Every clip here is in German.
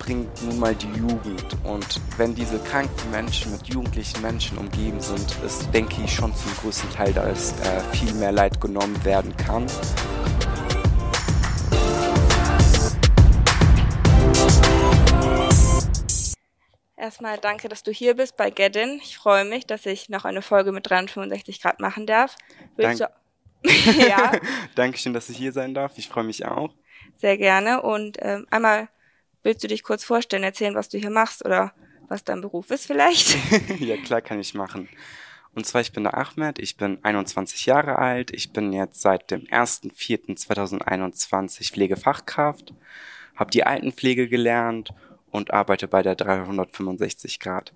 bringt nun mal die Jugend. Und wenn diese kranken Menschen mit jugendlichen Menschen umgeben sind, ist, denke ich, schon zum größten Teil, dass äh, viel mehr Leid genommen werden kann. Erstmal danke, dass du hier bist bei Gedin. Ich freue mich, dass ich noch eine Folge mit 365 Grad machen darf. Willst Dank du ja. Dankeschön, dass ich hier sein darf. Ich freue mich auch. Sehr gerne. Und ähm, einmal willst du dich kurz vorstellen, erzählen, was du hier machst oder was dein Beruf ist vielleicht? ja, klar kann ich machen. Und zwar, ich bin der Ahmed, ich bin 21 Jahre alt, ich bin jetzt seit dem 1.4.2021 Pflegefachkraft, habe die Altenpflege gelernt und arbeite bei der 365 Grad.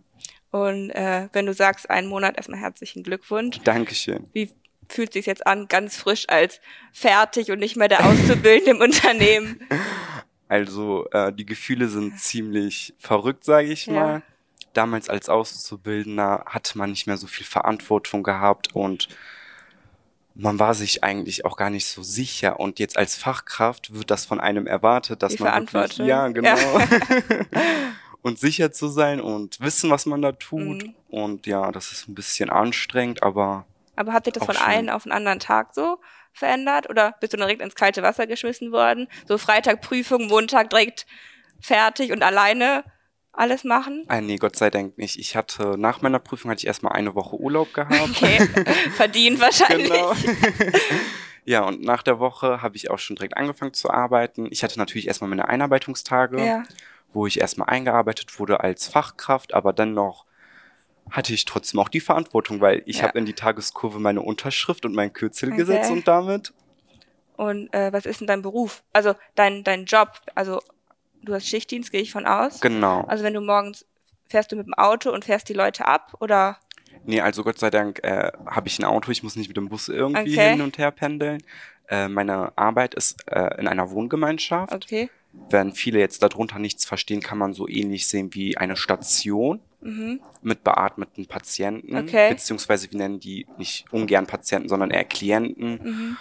Und äh, wenn du sagst, einen Monat, erstmal herzlichen Glückwunsch. Dankeschön. Wie fühlt sich jetzt an, ganz frisch als fertig und nicht mehr der Auszubildende im Unternehmen? Also äh, die Gefühle sind ziemlich verrückt, sage ich ja. mal. Damals als Auszubildender hatte man nicht mehr so viel Verantwortung gehabt und man war sich eigentlich auch gar nicht so sicher. Und jetzt als Fachkraft wird das von einem erwartet, dass die man wirklich, ja genau ja. und sicher zu sein und wissen, was man da tut. Mhm. Und ja, das ist ein bisschen anstrengend, aber aber hat sich das von schön. einem auf den anderen Tag so verändert? Oder bist du direkt ins kalte Wasser geschmissen worden? So Freitag Prüfung, Montag direkt fertig und alleine alles machen? Ah, nee, Gott sei Dank nicht. Ich hatte, nach meiner Prüfung hatte ich erstmal eine Woche Urlaub gehabt. Okay, verdient wahrscheinlich. Genau. ja, und nach der Woche habe ich auch schon direkt angefangen zu arbeiten. Ich hatte natürlich erstmal meine Einarbeitungstage, ja. wo ich erstmal eingearbeitet wurde als Fachkraft, aber dann noch hatte ich trotzdem auch die Verantwortung, weil ich ja. habe in die Tageskurve meine Unterschrift und mein Kürzel okay. gesetzt und damit. Und äh, was ist denn dein Beruf? Also dein, dein Job, also du hast Schichtdienst, gehe ich von aus. Genau. Also wenn du morgens fährst du mit dem Auto und fährst die Leute ab oder? Nee, also Gott sei Dank äh, habe ich ein Auto, ich muss nicht mit dem Bus irgendwie okay. hin und her pendeln. Äh, meine Arbeit ist äh, in einer Wohngemeinschaft. Okay. Wenn viele jetzt darunter nichts verstehen, kann man so ähnlich sehen wie eine Station mhm. mit beatmeten Patienten, okay. beziehungsweise wir nennen die nicht ungern Patienten, sondern eher Klienten. Mhm.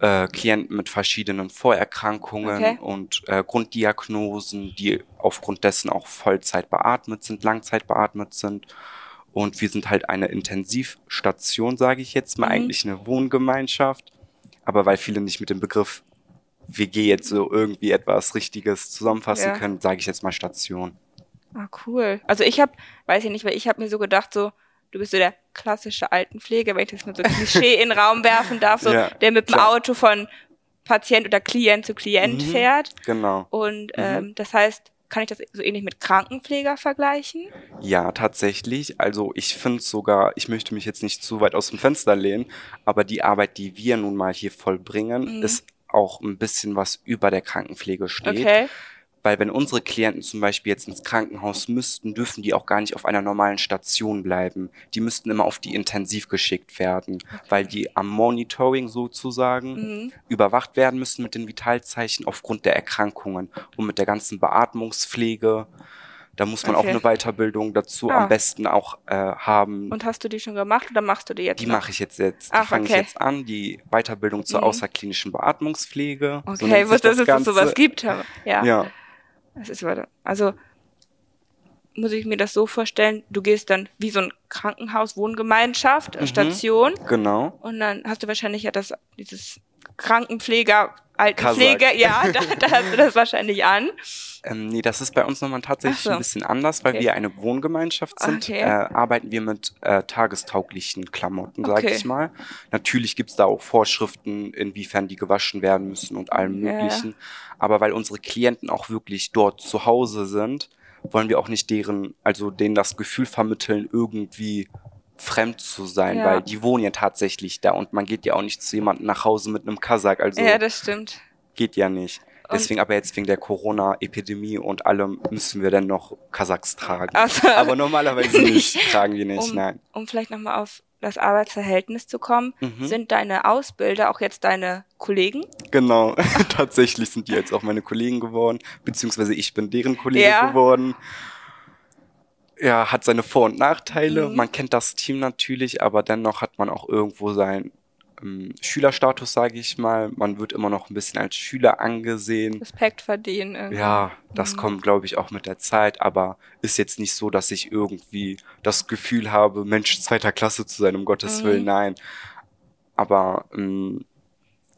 Äh, Klienten mit verschiedenen Vorerkrankungen okay. und äh, Grunddiagnosen, die aufgrund dessen auch Vollzeit beatmet sind, Langzeit beatmet sind. Und wir sind halt eine Intensivstation, sage ich jetzt mal, mhm. eigentlich eine Wohngemeinschaft. Aber weil viele nicht mit dem Begriff WG jetzt so irgendwie etwas Richtiges zusammenfassen ja. können, sage ich jetzt mal Station. Ah, cool. Also ich habe, weiß ich nicht, weil ich habe mir so gedacht, so, du bist so der klassische Altenpfleger, wenn ich das nur so Klischee in den Raum werfen darf, so, ja, der mit dem klar. Auto von Patient oder Klient zu Klient mhm, fährt. Genau. Und mhm. ähm, das heißt, kann ich das so ähnlich mit Krankenpfleger vergleichen? Ja, tatsächlich. Also ich finde sogar, ich möchte mich jetzt nicht zu weit aus dem Fenster lehnen, aber die Arbeit, die wir nun mal hier vollbringen, mhm. ist auch ein bisschen was über der Krankenpflege steht. Okay. Weil wenn unsere Klienten zum Beispiel jetzt ins Krankenhaus müssten, dürfen die auch gar nicht auf einer normalen Station bleiben. Die müssten immer auf die Intensiv geschickt werden, weil die am Monitoring sozusagen mhm. überwacht werden müssen mit den Vitalzeichen aufgrund der Erkrankungen und mit der ganzen Beatmungspflege. Da muss man okay. auch eine Weiterbildung dazu ah. am besten auch äh, haben. Und hast du die schon gemacht oder machst du die jetzt? Die mache ich jetzt jetzt. Die fange okay. ich jetzt an, die Weiterbildung zur mhm. außerklinischen Beatmungspflege. Okay, so ich wusste, dass es sowas gibt. Ja. ja. Das ist weiter. Also muss ich mir das so vorstellen, du gehst dann wie so ein Krankenhaus, Wohngemeinschaft, mhm, Station. Genau. Und dann hast du wahrscheinlich ja das, dieses Krankenpfleger, Altenpflege, Kasach. ja, da, da hast du das wahrscheinlich an. Ähm, nee, das ist bei uns nochmal tatsächlich so. ein bisschen anders, weil okay. wir eine Wohngemeinschaft sind, okay. äh, arbeiten wir mit äh, tagestauglichen Klamotten, sage okay. ich mal. Natürlich gibt's da auch Vorschriften, inwiefern die gewaschen werden müssen und allem möglichen. Ja. Aber weil unsere Klienten auch wirklich dort zu Hause sind, wollen wir auch nicht deren, also denen das Gefühl vermitteln, irgendwie fremd zu sein, ja. weil die wohnen ja tatsächlich da und man geht ja auch nicht zu jemandem nach Hause mit einem Kasach. Also ja, das stimmt. Geht ja nicht. Deswegen aber jetzt wegen der Corona-Epidemie und allem müssen wir dann noch Kasachs tragen. Also, aber normalerweise nicht, tragen wir nicht, um, nein. Um vielleicht nochmal auf das Arbeitsverhältnis zu kommen, mhm. sind deine Ausbilder auch jetzt deine Kollegen? Genau, tatsächlich sind die jetzt auch meine Kollegen geworden, beziehungsweise ich bin deren Kollege ja. geworden ja, hat seine Vor- und Nachteile. Mhm. Man kennt das Team natürlich, aber dennoch hat man auch irgendwo sein ähm, Schülerstatus, sage ich mal. Man wird immer noch ein bisschen als Schüler angesehen. Respekt verdienen. Irgendwie. Ja, das mhm. kommt, glaube ich, auch mit der Zeit, aber ist jetzt nicht so, dass ich irgendwie das Gefühl habe, Mensch zweiter Klasse zu sein, um Gottes mhm. Willen, nein. Aber ähm,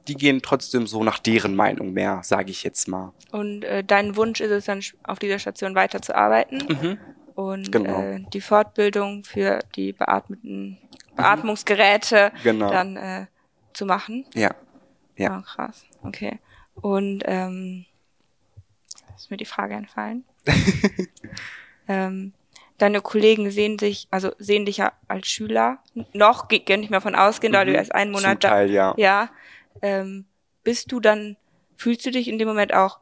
die gehen trotzdem so nach deren Meinung mehr, sage ich jetzt mal. Und äh, dein Wunsch ist es dann, auf dieser Station weiterzuarbeiten mhm. Und genau. äh, die Fortbildung für die beatmeten Beatmungsgeräte genau. dann äh, zu machen. Ja. Ja. Oh, krass. Okay. Und ähm, ist mir die Frage entfallen. ähm, deine Kollegen sehen sich, also sehen dich ja als Schüler noch, kann ich mal von ausgehen, mhm. da du erst einen Monat Zum Teil, da, ja. ja ähm, bist du dann, fühlst du dich in dem Moment auch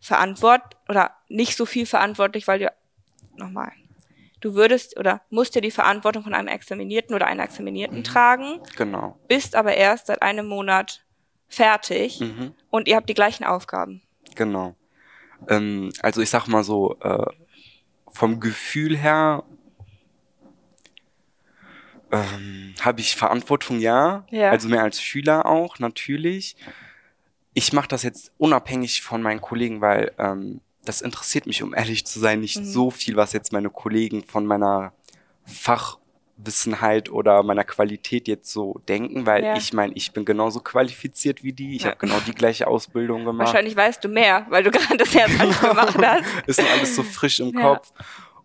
verantwortlich oder nicht so viel verantwortlich, weil du, nochmal, du würdest oder musst ja die Verantwortung von einem Examinierten oder einer Examinierten mhm. tragen. Genau. Bist aber erst seit einem Monat fertig mhm. und ihr habt die gleichen Aufgaben. Genau. Ähm, also ich sag mal so, äh, vom Gefühl her ähm, habe ich Verantwortung, ja. ja. Also mehr als Schüler auch, natürlich. Ich mache das jetzt unabhängig von meinen Kollegen, weil ähm, das interessiert mich, um ehrlich zu sein, nicht mhm. so viel, was jetzt meine Kollegen von meiner Fachwissenheit oder meiner Qualität jetzt so denken, weil ja. ich meine, ich bin genauso qualifiziert wie die. Ich ja. habe genau die gleiche Ausbildung gemacht. Wahrscheinlich weißt du mehr, weil du gerade das erst alles gemacht hast. Ist noch alles so frisch im ja. Kopf.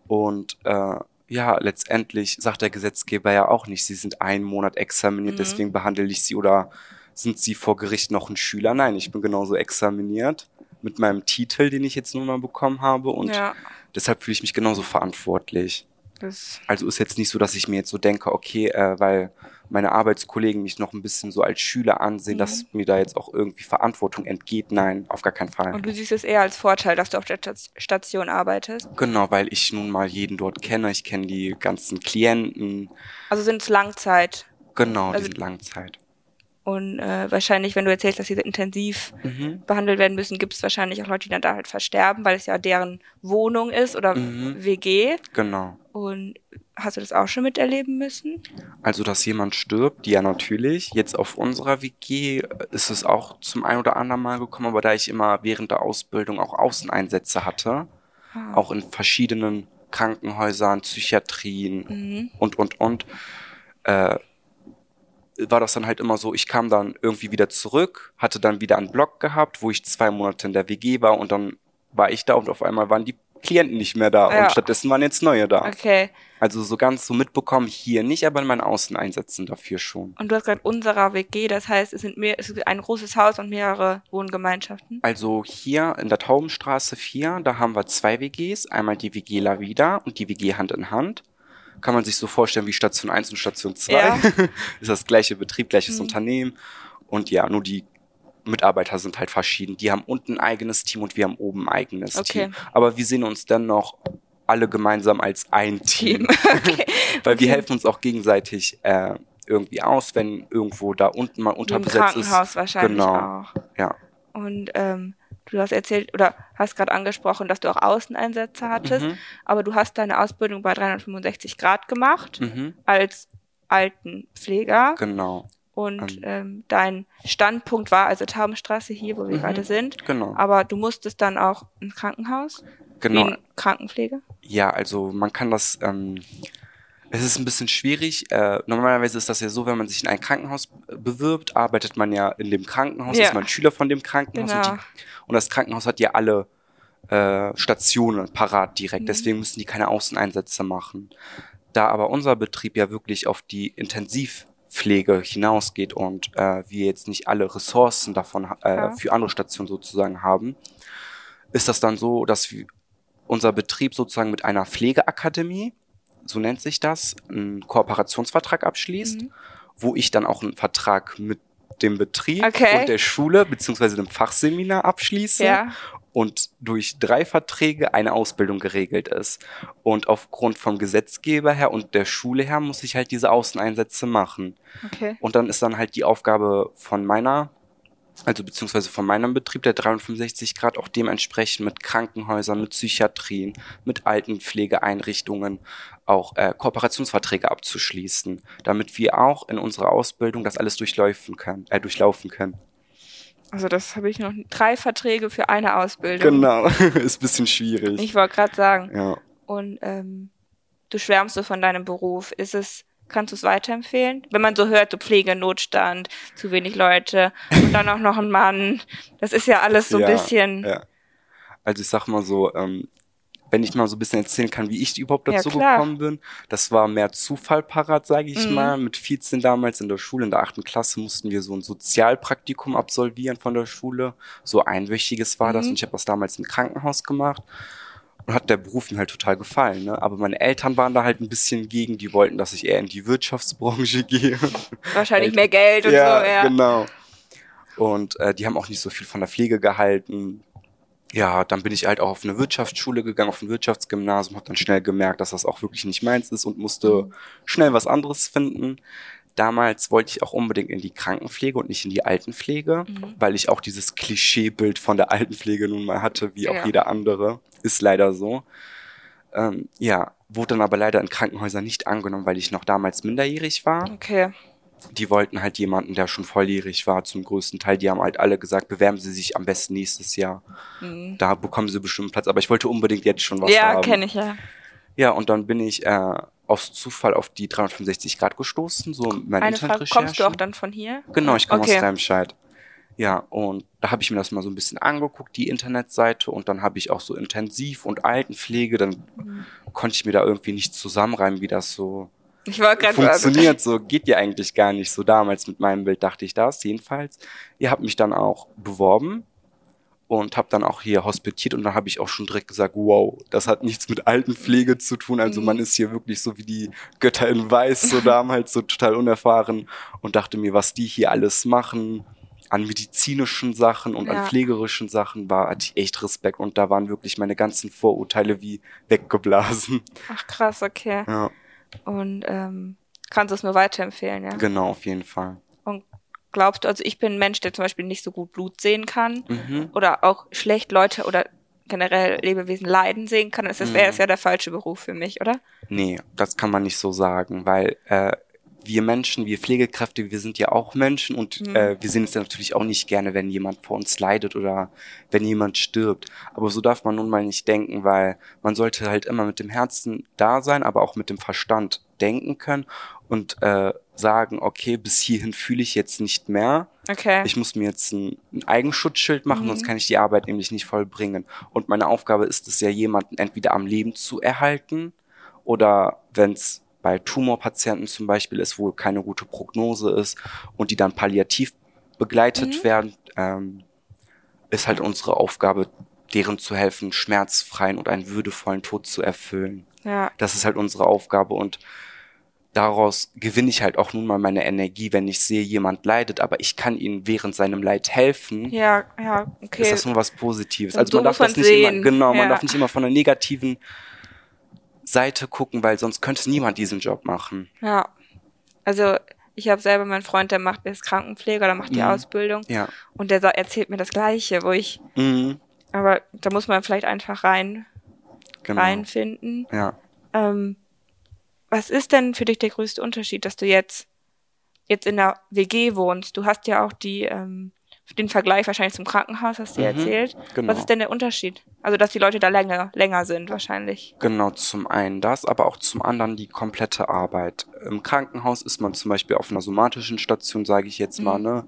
Und äh, ja, letztendlich sagt der Gesetzgeber ja auch nicht, sie sind einen Monat examiniert, mhm. deswegen behandle ich sie oder sind sie vor Gericht noch ein Schüler? Nein, ich bin genauso examiniert mit meinem Titel, den ich jetzt nun mal bekommen habe und ja. deshalb fühle ich mich genauso verantwortlich. Das also ist jetzt nicht so, dass ich mir jetzt so denke, okay, äh, weil meine Arbeitskollegen mich noch ein bisschen so als Schüler ansehen, mhm. dass mir da jetzt auch irgendwie Verantwortung entgeht. Nein, auf gar keinen Fall. Und du siehst es eher als Vorteil, dass du auf der Station arbeitest? Genau, weil ich nun mal jeden dort kenne. Ich kenne die ganzen Klienten. Also sind es Langzeit? Genau, also, die sind Langzeit. Und äh, wahrscheinlich, wenn du erzählst, dass sie intensiv mhm. behandelt werden müssen, gibt es wahrscheinlich auch Leute, die dann da halt versterben, weil es ja deren Wohnung ist oder mhm. WG. Genau. Und hast du das auch schon miterleben müssen? Also, dass jemand stirbt, ja natürlich. Jetzt auf unserer WG ist es auch zum ein oder anderen Mal gekommen, aber da ich immer während der Ausbildung auch Außeneinsätze hatte, ah. auch in verschiedenen Krankenhäusern, Psychiatrien mhm. und, und, und, äh, war das dann halt immer so, ich kam dann irgendwie wieder zurück, hatte dann wieder einen Blog gehabt, wo ich zwei Monate in der WG war und dann war ich da und auf einmal waren die Klienten nicht mehr da ja. und stattdessen waren jetzt neue da. Okay. Also so ganz so mitbekommen hier nicht, aber in meinen Außeneinsätzen dafür schon. Und du hast gerade unserer WG, das heißt, es sind mehr, es ist ein großes Haus und mehrere Wohngemeinschaften. Also hier in der Taubenstraße 4, da haben wir zwei WGs, einmal die WG La Vida und die WG Hand in Hand kann man sich so vorstellen wie Station 1 und Station 2. Ja. ist das gleiche Betrieb, gleiches mhm. Unternehmen. Und ja, nur die Mitarbeiter sind halt verschieden. Die haben unten ein eigenes Team und wir haben oben ein eigenes okay. Team. Aber wir sehen uns dennoch alle gemeinsam als ein Team. okay. Weil wir helfen uns auch gegenseitig äh, irgendwie aus, wenn irgendwo da unten mal unterbesetzt Im Krankenhaus ist. wahrscheinlich genau. auch. Ja. Und ähm, Du hast erzählt oder hast gerade angesprochen, dass du auch Außeneinsätze hattest, mhm. aber du hast deine Ausbildung bei 365 Grad gemacht mhm. als Altenpfleger. Genau. Und ähm, ähm dein Standpunkt war also Taubenstraße hier, wo wir mhm. gerade sind. Genau. Aber du musstest dann auch ins Krankenhaus? Genau. In Krankenpflege? Ja, also man kann das ähm, es ist ein bisschen schwierig. Äh, normalerweise ist das ja so, wenn man sich in ein Krankenhaus bewirbt, arbeitet man ja in dem Krankenhaus, ja. ist man Schüler von dem Krankenhaus. Genau. Und, die, und, das Krankenhaus hat ja alle äh, Stationen parat direkt. Mhm. Deswegen müssen die keine Außeneinsätze machen. Da aber unser Betrieb ja wirklich auf die Intensivpflege hinausgeht und äh, wir jetzt nicht alle Ressourcen davon äh, ja. für andere Stationen sozusagen haben, ist das dann so, dass wir, unser Betrieb sozusagen mit einer Pflegeakademie so nennt sich das, einen Kooperationsvertrag abschließt, mhm. wo ich dann auch einen Vertrag mit dem Betrieb okay. und der Schule beziehungsweise dem Fachseminar abschließe ja. und durch drei Verträge eine Ausbildung geregelt ist. Und aufgrund vom Gesetzgeber her und der Schule her muss ich halt diese Außeneinsätze machen. Okay. Und dann ist dann halt die Aufgabe von meiner also beziehungsweise von meinem Betrieb, der 365 Grad, auch dementsprechend mit Krankenhäusern, mit Psychiatrien, mit Altenpflegeeinrichtungen auch äh, Kooperationsverträge abzuschließen, damit wir auch in unserer Ausbildung das alles durchlaufen können, äh, durchlaufen können. Also das habe ich noch drei Verträge für eine Ausbildung. Genau, ist bisschen schwierig. Ich wollte gerade sagen. Ja. Und ähm, du schwärmst so von deinem Beruf. Ist es Kannst du es weiterempfehlen? Wenn man so hört, so Pflegenotstand, zu wenig Leute und dann auch noch ein Mann. Das ist ja alles so ein bisschen. Ja. Also ich sag mal so, ähm, wenn ich mal so ein bisschen erzählen kann, wie ich überhaupt dazu ja, gekommen bin. Das war mehr Zufall parat, sage ich mhm. mal. Mit 14 damals in der Schule, in der achten Klasse, mussten wir so ein Sozialpraktikum absolvieren von der Schule. So einwöchiges war mhm. das und ich habe das damals im Krankenhaus gemacht und hat der Beruf mir halt total gefallen. Ne? Aber meine Eltern waren da halt ein bisschen gegen, die wollten, dass ich eher in die Wirtschaftsbranche gehe. Wahrscheinlich mehr Geld und ja, so, ja. Genau. Und äh, die haben auch nicht so viel von der Pflege gehalten. Ja, dann bin ich halt auch auf eine Wirtschaftsschule gegangen, auf ein Wirtschaftsgymnasium, habe dann schnell gemerkt, dass das auch wirklich nicht meins ist und musste schnell was anderes finden. Damals wollte ich auch unbedingt in die Krankenpflege und nicht in die Altenpflege, mhm. weil ich auch dieses Klischeebild von der Altenpflege nun mal hatte, wie auch ja. jeder andere. Ist leider so. Ähm, ja, wurde dann aber leider in Krankenhäusern nicht angenommen, weil ich noch damals minderjährig war. Okay. Die wollten halt jemanden, der schon volljährig war, zum größten Teil. Die haben halt alle gesagt, bewerben Sie sich am besten nächstes Jahr. Mhm. Da bekommen Sie bestimmt Platz. Aber ich wollte unbedingt jetzt schon was ja, haben. Ja, kenne ich ja. Ja, und dann bin ich äh, aus Zufall auf die 365 Grad gestoßen, so mein Eine Frage, kommst du auch dann von hier? Genau, ich komme okay. aus Remscheid. Ja, und da habe ich mir das mal so ein bisschen angeguckt, die Internetseite, und dann habe ich auch so Intensiv- und Altenpflege, dann mhm. konnte ich mir da irgendwie nicht zusammenreimen, wie das so ich war funktioniert. So geht ja eigentlich gar nicht. So damals mit meinem Bild dachte ich das, jedenfalls. Ihr habt mich dann auch beworben und habe dann auch hier hospitiert und dann habe ich auch schon direkt gesagt, wow, das hat nichts mit Altenpflege zu tun. Also man mhm. ist hier wirklich so wie die Götter in Weiß, so damals so total unerfahren und dachte mir, was die hier alles machen an medizinischen Sachen und ja. an pflegerischen Sachen war, hatte ich echt Respekt und da waren wirklich meine ganzen Vorurteile wie weggeblasen. Ach krass, okay. Ja. Und ähm, kannst du es nur weiterempfehlen, ja? Genau, auf jeden Fall glaubst du, also ich bin ein Mensch, der zum Beispiel nicht so gut Blut sehen kann mhm. oder auch schlecht Leute oder generell Lebewesen leiden sehen kann, das wäre mhm. ja der falsche Beruf für mich, oder? Nee, das kann man nicht so sagen, weil äh, wir Menschen, wir Pflegekräfte, wir sind ja auch Menschen und mhm. äh, wir sehen es ja natürlich auch nicht gerne, wenn jemand vor uns leidet oder wenn jemand stirbt. Aber so darf man nun mal nicht denken, weil man sollte halt immer mit dem Herzen da sein, aber auch mit dem Verstand denken können und äh, sagen, okay, bis hierhin fühle ich jetzt nicht mehr. Okay. Ich muss mir jetzt ein, ein Eigenschutzschild machen, mhm. sonst kann ich die Arbeit nämlich nicht vollbringen. Und meine Aufgabe ist es ja, jemanden entweder am Leben zu erhalten oder wenn es bei Tumorpatienten zum Beispiel ist, wo keine gute Prognose ist und die dann palliativ begleitet mhm. werden, ähm, ist halt unsere Aufgabe, deren zu helfen, schmerzfreien und einen würdevollen Tod zu erfüllen. Ja. Das ist halt unsere Aufgabe und daraus gewinne ich halt auch nun mal meine Energie, wenn ich sehe, jemand leidet, aber ich kann ihm während seinem Leid helfen. Ja, ja, okay. Ist das nur was Positives. also man darf das nicht sehen. immer, genau, ja. man darf nicht immer von der negativen Seite gucken, weil sonst könnte niemand diesen Job machen. Ja. Also ich habe selber meinen Freund, der macht, ist Krankenpfleger, der macht die mhm. Ausbildung. Ja. Und der erzählt mir das Gleiche, wo ich. Mhm. Aber da muss man vielleicht einfach rein genau. reinfinden. Ja. Ähm, was ist denn für dich der größte Unterschied, dass du jetzt, jetzt in der WG wohnst? Du hast ja auch die, ähm, den Vergleich wahrscheinlich zum Krankenhaus, hast du mhm, erzählt. Genau. Was ist denn der Unterschied? Also, dass die Leute da länger, länger sind wahrscheinlich. Genau, zum einen das, aber auch zum anderen die komplette Arbeit. Im Krankenhaus ist man zum Beispiel auf einer somatischen Station, sage ich jetzt mal, mhm. ne?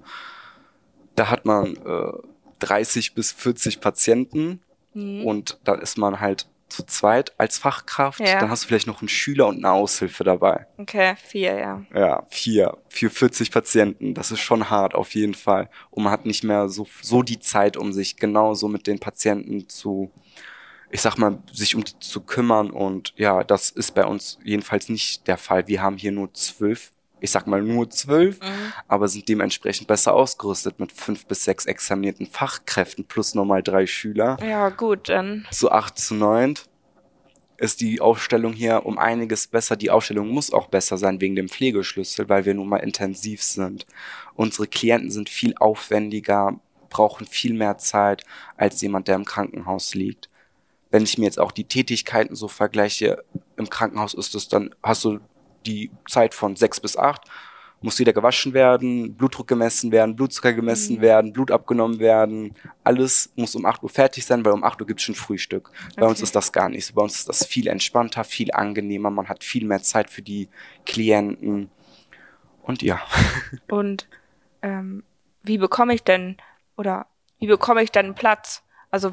Da hat man äh, 30 bis 40 Patienten mhm. und da ist man halt zu zweit als Fachkraft. Ja. Dann hast du vielleicht noch einen Schüler und eine Aushilfe dabei. Okay, vier, ja. Ja, vier. Für 40 Patienten. Das ist schon hart, auf jeden Fall. Und man hat nicht mehr so, so die Zeit, um sich genauso mit den Patienten zu, ich sag mal, sich um die zu kümmern. Und ja, das ist bei uns jedenfalls nicht der Fall. Wir haben hier nur zwölf ich sag mal nur zwölf, mhm. aber sind dementsprechend besser ausgerüstet mit fünf bis sechs examinierten Fachkräften plus nochmal drei Schüler. Ja, gut, dann. So acht zu neun. ist die Aufstellung hier um einiges besser. Die Aufstellung muss auch besser sein wegen dem Pflegeschlüssel, weil wir nun mal intensiv sind. Unsere Klienten sind viel aufwendiger, brauchen viel mehr Zeit als jemand, der im Krankenhaus liegt. Wenn ich mir jetzt auch die Tätigkeiten so vergleiche, im Krankenhaus ist es dann, hast du die Zeit von sechs bis acht, muss wieder gewaschen werden, Blutdruck gemessen werden, Blutzucker gemessen mhm. werden, Blut abgenommen werden. Alles muss um 8 Uhr fertig sein, weil um 8 Uhr gibt's schon Frühstück. Okay. Bei uns ist das gar nicht so. Bei uns ist das viel entspannter, viel angenehmer. Man hat viel mehr Zeit für die Klienten. Und ja. Und ähm, wie bekomme ich denn oder wie bekomme ich denn Platz? Also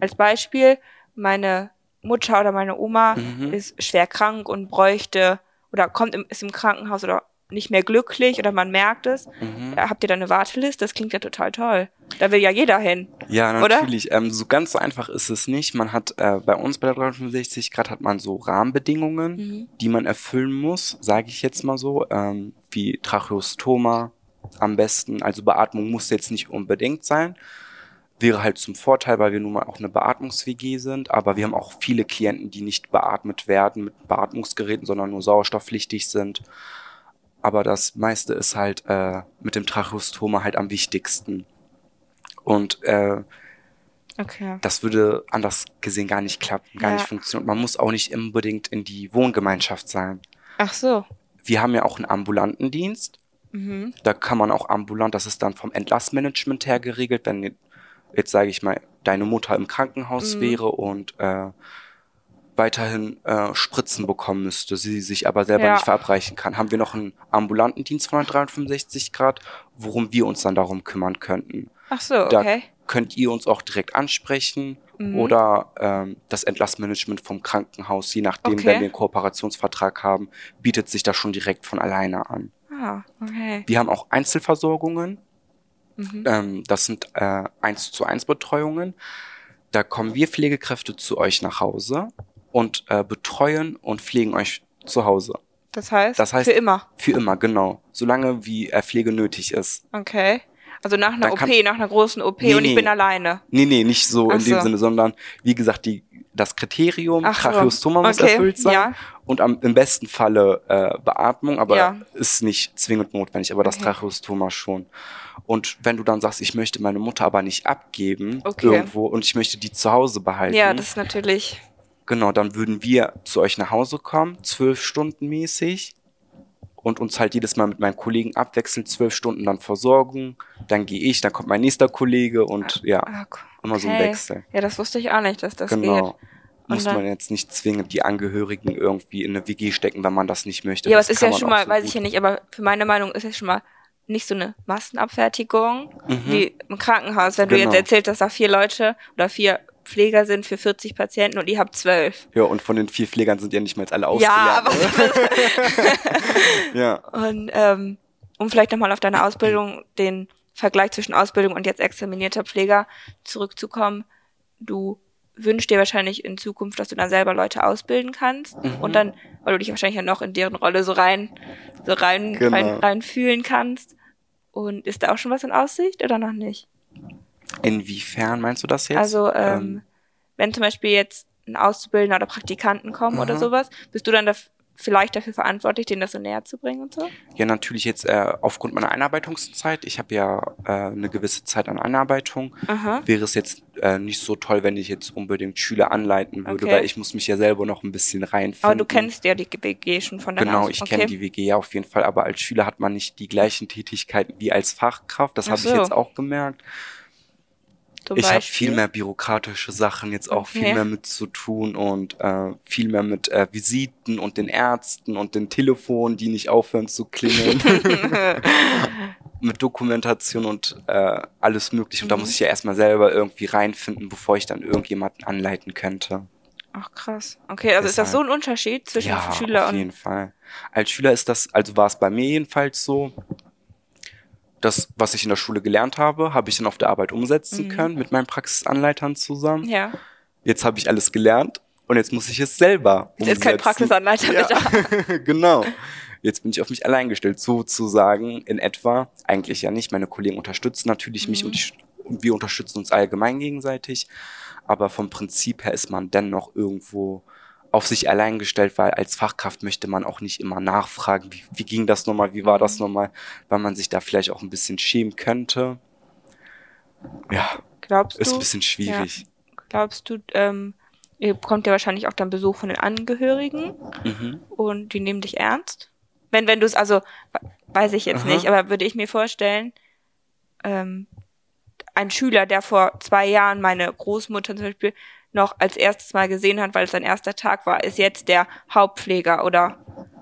als Beispiel, meine Mutter oder meine Oma mhm. ist schwer krank und bräuchte oder kommt im, ist im Krankenhaus oder nicht mehr glücklich oder man merkt es. Mhm. Habt ihr da eine Warteliste? Das klingt ja total toll. Da will ja jeder hin. Ja, natürlich. Ähm, so ganz so einfach ist es nicht. Man hat äh, bei uns bei der 365 Grad hat man so Rahmenbedingungen, mhm. die man erfüllen muss, sage ich jetzt mal so, ähm, wie Tracheostoma am besten. Also Beatmung muss jetzt nicht unbedingt sein. Wäre halt zum Vorteil, weil wir nun mal auch eine Beatmungs-WG sind, aber wir haben auch viele Klienten, die nicht beatmet werden mit Beatmungsgeräten, sondern nur sauerstoffpflichtig sind aber das meiste ist halt äh, mit dem Tracheostoma halt am wichtigsten. Und äh, okay. das würde anders gesehen gar nicht klappen, gar ja. nicht funktionieren. Man muss auch nicht unbedingt in die Wohngemeinschaft sein. Ach so. Wir haben ja auch einen ambulanten Dienst. Mhm. Da kann man auch ambulant, das ist dann vom Entlassmanagement her geregelt, wenn jetzt sage ich mal, deine Mutter im Krankenhaus mhm. wäre und äh, weiterhin äh, Spritzen bekommen müsste, sie sich aber selber ja. nicht verabreichen kann, haben wir noch einen ambulanten Dienst von 365 Grad, worum wir uns dann darum kümmern könnten. Ach so, okay. Da könnt ihr uns auch direkt ansprechen mhm. oder ähm, das Entlassmanagement vom Krankenhaus, je nachdem, okay. wenn wir einen Kooperationsvertrag haben, bietet sich das schon direkt von alleine an. Ah, okay. Wir haben auch Einzelversorgungen. Mhm. Ähm, das sind äh, 1 zu 1 Betreuungen. Da kommen wir Pflegekräfte zu euch nach Hause und äh, betreuen und pflegen euch zu Hause. Das heißt, das heißt für immer. Für immer, genau. Solange wie äh, Pflege nötig ist. Okay. Also nach einer OP, nach einer großen OP nee, und ich nee. bin alleine. Nee, nee, nicht so Ach in dem Sinne, sondern wie gesagt, die, das Kriterium Ach Tracheostoma so. muss okay. erfüllt sein ja. und am, im besten Falle äh, Beatmung, aber ja. ist nicht zwingend notwendig, aber das okay. Tracheostoma schon. Und wenn du dann sagst, ich möchte meine Mutter aber nicht abgeben okay. irgendwo und ich möchte die zu Hause behalten. Ja, das ist natürlich. Genau, dann würden wir zu euch nach Hause kommen, zwölf Stunden mäßig und uns halt jedes Mal mit meinen Kollegen abwechseln, zwölf Stunden dann versorgen. Dann gehe ich, dann kommt mein nächster Kollege und ja, okay. immer so ein Wechsel. Ja, das wusste ich auch nicht, dass das genau. geht. Muss man jetzt nicht zwingend die Angehörigen irgendwie in eine WG stecken, wenn man das nicht möchte. Ja, aber es ist ja schon mal, so weiß ich ja nicht, aber für meine Meinung ist es schon mal nicht so eine Massenabfertigung mhm. wie im Krankenhaus. Wenn genau. du jetzt genau. erzählst, dass da vier Leute oder vier Pfleger sind für 40 Patienten und ihr habt zwölf. Ja, und von den vier Pflegern sind ja nicht mal alle ausgelernt. Ja, aber ja. Und ähm, um vielleicht nochmal auf deine Ausbildung, den Vergleich zwischen Ausbildung und jetzt examinierter Pfleger zurückzukommen. Du wünschst dir wahrscheinlich in Zukunft, dass du dann selber Leute ausbilden kannst mhm. und dann, weil du dich wahrscheinlich ja noch in deren Rolle so rein, so rein, genau. rein, rein fühlen kannst. Und ist da auch schon was in Aussicht oder noch nicht? Inwiefern meinst du das jetzt? Also, ähm, ähm, wenn zum Beispiel jetzt ein Auszubildender oder Praktikanten kommen mhm. oder sowas, bist du dann da vielleicht dafür verantwortlich, denen das so näher zu bringen und so? Ja, natürlich jetzt äh, aufgrund meiner Einarbeitungszeit. Ich habe ja äh, eine gewisse Zeit an Einarbeitung. Aha. Wäre es jetzt äh, nicht so toll, wenn ich jetzt unbedingt Schüler anleiten würde, okay. weil ich muss mich ja selber noch ein bisschen reinfinden. Aber du kennst ja die WG schon von der Genau, ich okay. kenne die WG ja auf jeden Fall, aber als Schüler hat man nicht die gleichen Tätigkeiten wie als Fachkraft. Das habe so. ich jetzt auch gemerkt ich habe viel mehr bürokratische Sachen jetzt auch viel mehr mit zu tun und äh, viel mehr mit äh, Visiten und den Ärzten und den Telefonen, die nicht aufhören zu klingeln. mit Dokumentation und äh, alles mögliche. Und mhm. da muss ich ja erstmal selber irgendwie reinfinden, bevor ich dann irgendjemanden anleiten könnte. Ach krass. Okay, also Deshalb, ist das so ein Unterschied zwischen ja, Schüler und. Auf jeden Fall. Als Schüler ist das, also war es bei mir jedenfalls so, das, was ich in der Schule gelernt habe, habe ich dann auf der Arbeit umsetzen mhm. können mit meinen Praxisanleitern zusammen. Ja. Jetzt habe ich alles gelernt und jetzt muss ich es selber umsetzen. Jetzt ist kein Praxisanleiter ja. da. genau. Jetzt bin ich auf mich allein gestellt, sozusagen in etwa. Eigentlich ja nicht. Meine Kollegen unterstützen natürlich mhm. mich und, und wir unterstützen uns allgemein gegenseitig. Aber vom Prinzip her ist man dennoch irgendwo auf sich allein gestellt, weil als Fachkraft möchte man auch nicht immer nachfragen, wie, wie ging das nochmal, wie war das mhm. nochmal, weil man sich da vielleicht auch ein bisschen schämen könnte. Ja, glaubst ist du, ein bisschen schwierig. Ja, glaubst du, ähm, ihr bekommt ja wahrscheinlich auch dann Besuch von den Angehörigen mhm. und die nehmen dich ernst? Wenn, wenn du es, also weiß ich jetzt Aha. nicht, aber würde ich mir vorstellen, ähm, ein Schüler, der vor zwei Jahren meine Großmutter zum Beispiel noch als erstes Mal gesehen hat, weil es sein erster Tag war, ist jetzt der Hauptpfleger oder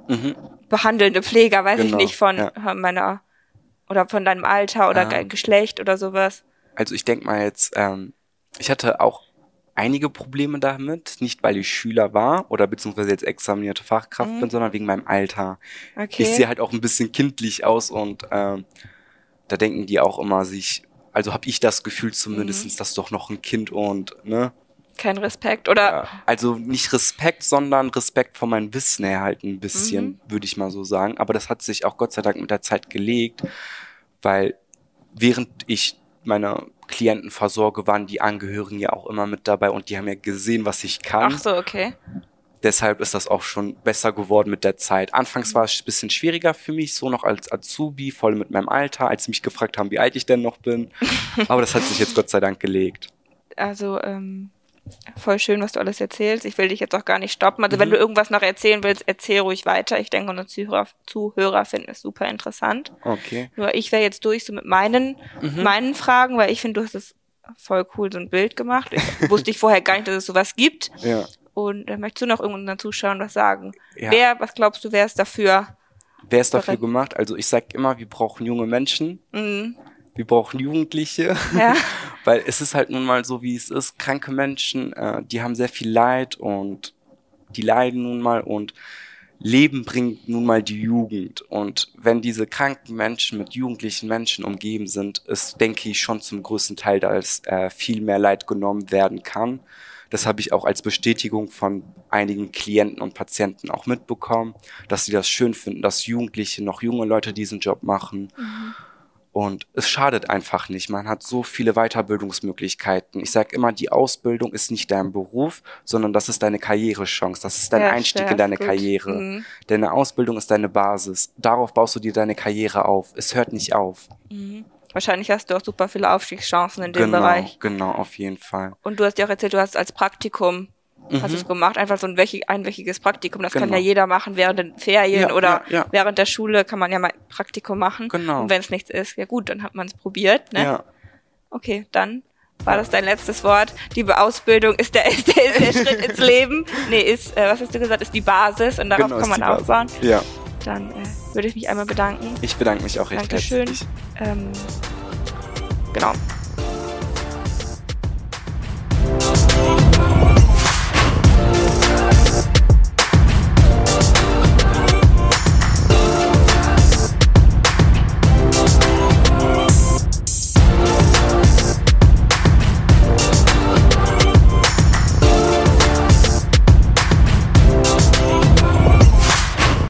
mhm. behandelnde Pfleger, weiß genau, ich nicht, von ja. meiner oder von deinem Alter oder ähm, Geschlecht oder sowas. Also ich denke mal jetzt, ähm, ich hatte auch einige Probleme damit, nicht weil ich Schüler war oder beziehungsweise jetzt examinierte Fachkraft mhm. bin, sondern wegen meinem Alter. Okay. Ich sehe halt auch ein bisschen kindlich aus und ähm, da denken die auch immer sich, also habe ich das Gefühl zumindestens, mhm. dass doch noch ein Kind und ne kein Respekt oder ja, also nicht Respekt, sondern Respekt vor meinem Wissen her halt ein bisschen, mhm. würde ich mal so sagen. Aber das hat sich auch Gott sei Dank mit der Zeit gelegt, weil während ich meine Klienten versorge, waren die Angehörigen ja auch immer mit dabei und die haben ja gesehen, was ich kann. Ach so, okay. Deshalb ist das auch schon besser geworden mit der Zeit. Anfangs war es ein bisschen schwieriger für mich, so noch als Azubi, voll mit meinem Alter, als sie mich gefragt haben, wie alt ich denn noch bin. Aber das hat sich jetzt Gott sei Dank gelegt. Also, ähm, voll schön, was du alles erzählst. Ich will dich jetzt auch gar nicht stoppen. Also mhm. wenn du irgendwas noch erzählen willst, erzähl ruhig weiter. Ich denke, unsere Zuhörer, Zuhörer finden es super interessant. Okay. Nur ich wäre jetzt durch so mit meinen, mhm. meinen Fragen, weil ich finde, du hast es voll cool so ein Bild gemacht. Ich wusste ich vorher gar nicht, dass es sowas gibt. Ja. Und äh, möchtest du noch irgendeinen Zuschauern was sagen? Ja. Wer, was glaubst du, wer ist dafür? Wer ist dafür gemacht? Also ich sag immer, wir brauchen junge Menschen. Mhm wir brauchen Jugendliche, ja. weil es ist halt nun mal so, wie es ist. Kranke Menschen, äh, die haben sehr viel Leid und die leiden nun mal und Leben bringt nun mal die Jugend. Und wenn diese kranken Menschen mit jugendlichen Menschen umgeben sind, ist, denke ich, schon zum größten Teil, dass äh, viel mehr Leid genommen werden kann. Das habe ich auch als Bestätigung von einigen Klienten und Patienten auch mitbekommen, dass sie das schön finden, dass Jugendliche, noch junge Leute diesen Job machen. Mhm. Und es schadet einfach nicht. Man hat so viele Weiterbildungsmöglichkeiten. Ich sage immer, die Ausbildung ist nicht dein Beruf, sondern das ist deine Karrierechance. Das ist dein ja, Einstieg in deine gut. Karriere. Mhm. Deine Ausbildung ist deine Basis. Darauf baust du dir deine Karriere auf. Es hört nicht auf. Mhm. Wahrscheinlich hast du auch super viele Aufstiegschancen in dem genau, Bereich. Genau, auf jeden Fall. Und du hast ja auch erzählt, du hast als Praktikum mhm. hast du es gemacht, einfach so ein einwöchiges Praktikum. Das genau. kann ja genau. jeder machen während den Ferien ja, oder ja, ja. während der Schule kann man ja mal ein Praktikum machen. Genau. Und wenn es nichts ist, ja gut, dann hat man es probiert. Ne? Ja. Okay, dann war das dein letztes Wort? Die Ausbildung ist der, ist der, ist der Schritt ins Leben. Nee, ist, äh, was hast du gesagt, ist die Basis und darauf genau, kann man aufbauen. Basis. Ja. Dann äh, würde ich mich einmal bedanken. Ich bedanke mich auch recht Dankeschön. herzlich. Dankeschön. Ähm, genau.